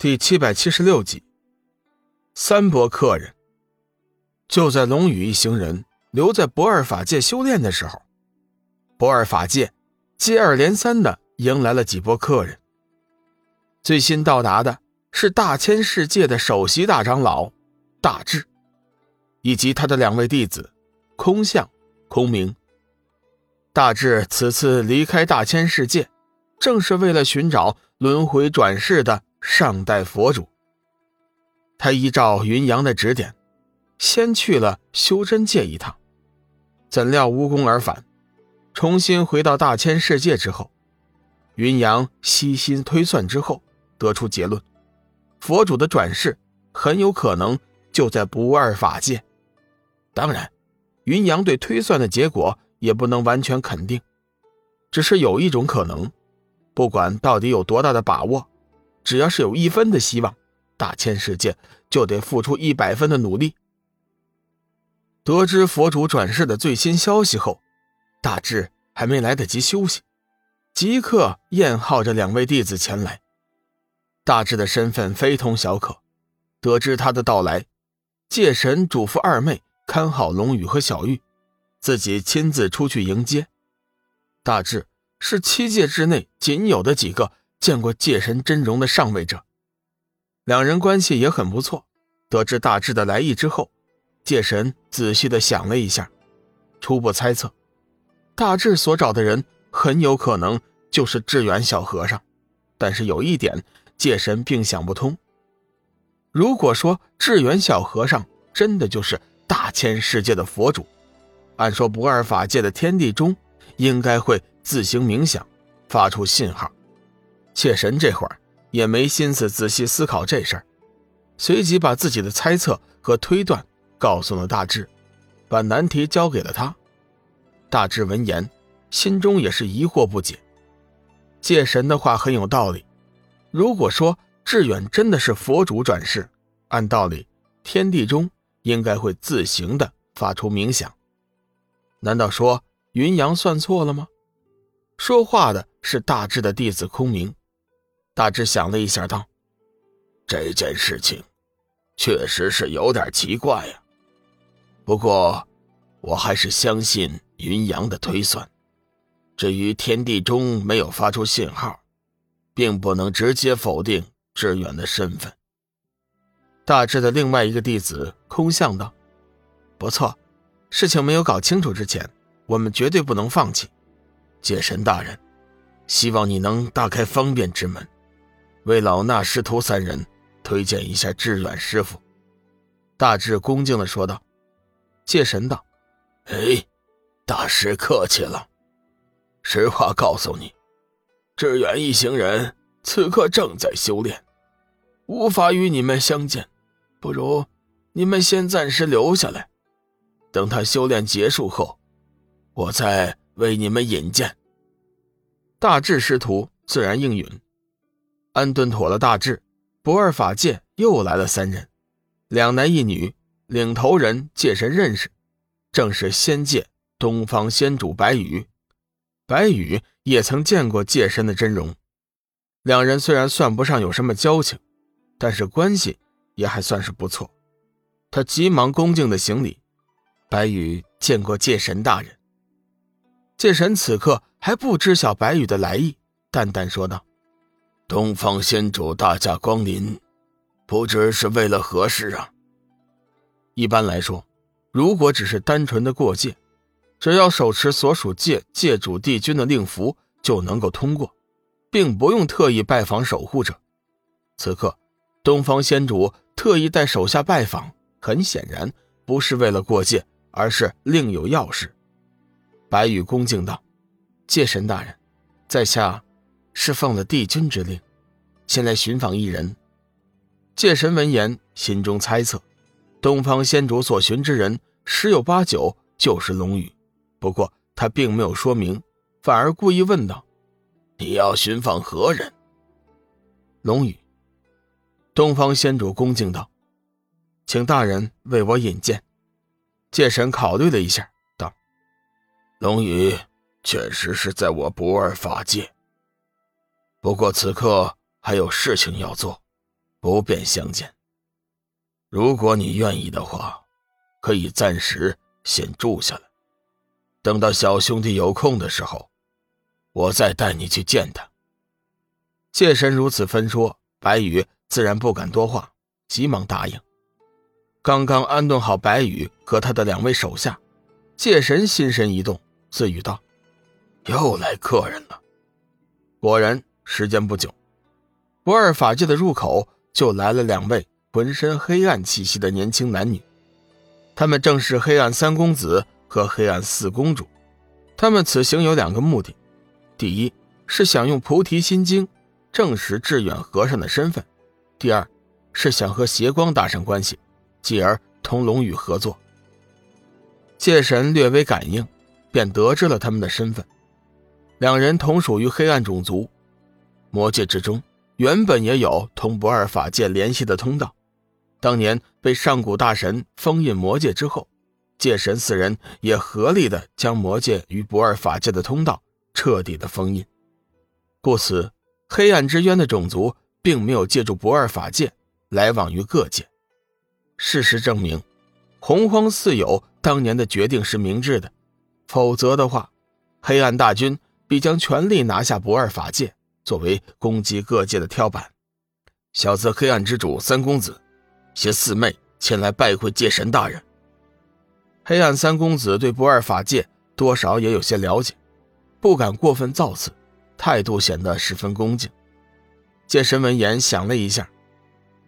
第七百七十六集，三波客人。就在龙宇一行人留在不二法界修炼的时候，不二法界接二连三的迎来了几波客人。最新到达的是大千世界的首席大长老大智，以及他的两位弟子空相、空明。大智此次离开大千世界，正是为了寻找轮回转世的。上代佛主，他依照云阳的指点，先去了修真界一趟，怎料无功而返。重新回到大千世界之后，云阳悉心推算之后，得出结论：佛主的转世很有可能就在不二法界。当然，云阳对推算的结果也不能完全肯定，只是有一种可能，不管到底有多大的把握。只要是有一分的希望，大千世界就得付出一百分的努力。得知佛主转世的最新消息后，大智还没来得及休息，即刻宴号着两位弟子前来。大智的身份非同小可，得知他的到来，界神嘱咐二妹看好龙宇和小玉，自己亲自出去迎接。大智是七界之内仅有的几个。见过界神真容的上位者，两人关系也很不错。得知大智的来意之后，界神仔细的想了一下，初步猜测，大智所找的人很有可能就是智远小和尚。但是有一点，界神并想不通：如果说智远小和尚真的就是大千世界的佛主，按说不二法界的天地中应该会自行冥想，发出信号。妾神这会儿也没心思仔细思考这事儿，随即把自己的猜测和推断告诉了大智，把难题交给了他。大智闻言，心中也是疑惑不解。界神的话很有道理，如果说志远真的是佛主转世，按道理天地中应该会自行的发出冥想，难道说云阳算错了吗？说话的是大智的弟子空明。大致想了一下，道：“这件事情确实是有点奇怪呀。不过，我还是相信云阳的推算。至于天地中没有发出信号，并不能直接否定志远的身份。”大致的另外一个弟子空相道：“不错，事情没有搞清楚之前，我们绝对不能放弃。界神大人，希望你能大开方便之门。”为老衲师徒三人推荐一下志远师傅，大智恭敬的说道。界神道：“哎，大师客气了。实话告诉你，志远一行人此刻正在修炼，无法与你们相见。不如你们先暂时留下来，等他修炼结束后，我再为你们引荐。”大智师徒自然应允。安顿妥了大志，不二法界又来了三人，两男一女，领头人界神认识，正是仙界东方仙主白羽。白羽也曾见过界神的真容，两人虽然算不上有什么交情，但是关系也还算是不错。他急忙恭敬的行礼：“白羽见过界神大人。”界神此刻还不知晓白羽的来意，淡淡说道。东方仙主大驾光临，不知是为了何事啊？一般来说，如果只是单纯的过界，只要手持所属界界主帝君的令符就能够通过，并不用特意拜访守护者。此刻，东方仙主特意带手下拜访，很显然不是为了过界，而是另有要事。白羽恭敬道：“界神大人，在下。”是奉了帝君之令，前来寻访一人。界神闻言，心中猜测，东方仙主所寻之人十有八九就是龙宇。不过他并没有说明，反而故意问道：“你要寻访何人？”龙宇。东方仙主恭敬道：“请大人为我引荐。”界神考虑了一下，道：“龙宇确实是在我不二法界。”不过此刻还有事情要做，不便相见。如果你愿意的话，可以暂时先住下来，等到小兄弟有空的时候，我再带你去见他。界神如此分说，白羽自然不敢多话，急忙答应。刚刚安顿好白羽和他的两位手下，界神心神一动，自语道：“又来客人了。”果然，时间不久，不二法界的入口就来了两位浑身黑暗气息的年轻男女。他们正是黑暗三公子和黑暗四公主。他们此行有两个目的：第一是想用菩提心经证实智远和尚的身份；第二是想和邪光搭上关系，继而同龙宇合作。界神略微感应，便得知了他们的身份。两人同属于黑暗种族，魔界之中原本也有同不二法界联系的通道。当年被上古大神封印魔界之后，界神四人也合力的将魔界与不二法界的通道彻底的封印。故此，黑暗之渊的种族并没有借助不二法界来往于各界。事实证明，洪荒四友当年的决定是明智的，否则的话，黑暗大军。必将全力拿下不二法界，作为攻击各界的跳板。小泽，黑暗之主三公子携四妹前来拜会界神大人。黑暗三公子对不二法界多少也有些了解，不敢过分造次，态度显得十分恭敬。界神闻言想了一下，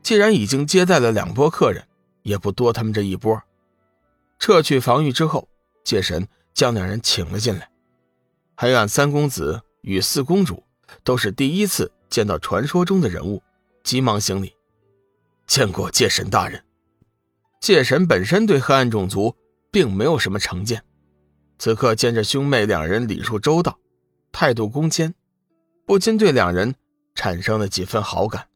既然已经接待了两波客人，也不多他们这一波。撤去防御之后，界神将两人请了进来。黑暗三公子与四公主都是第一次见到传说中的人物，急忙行礼，见过界神大人。界神本身对黑暗种族并没有什么成见，此刻见着兄妹两人礼数周到，态度恭谦，不禁对两人产生了几分好感。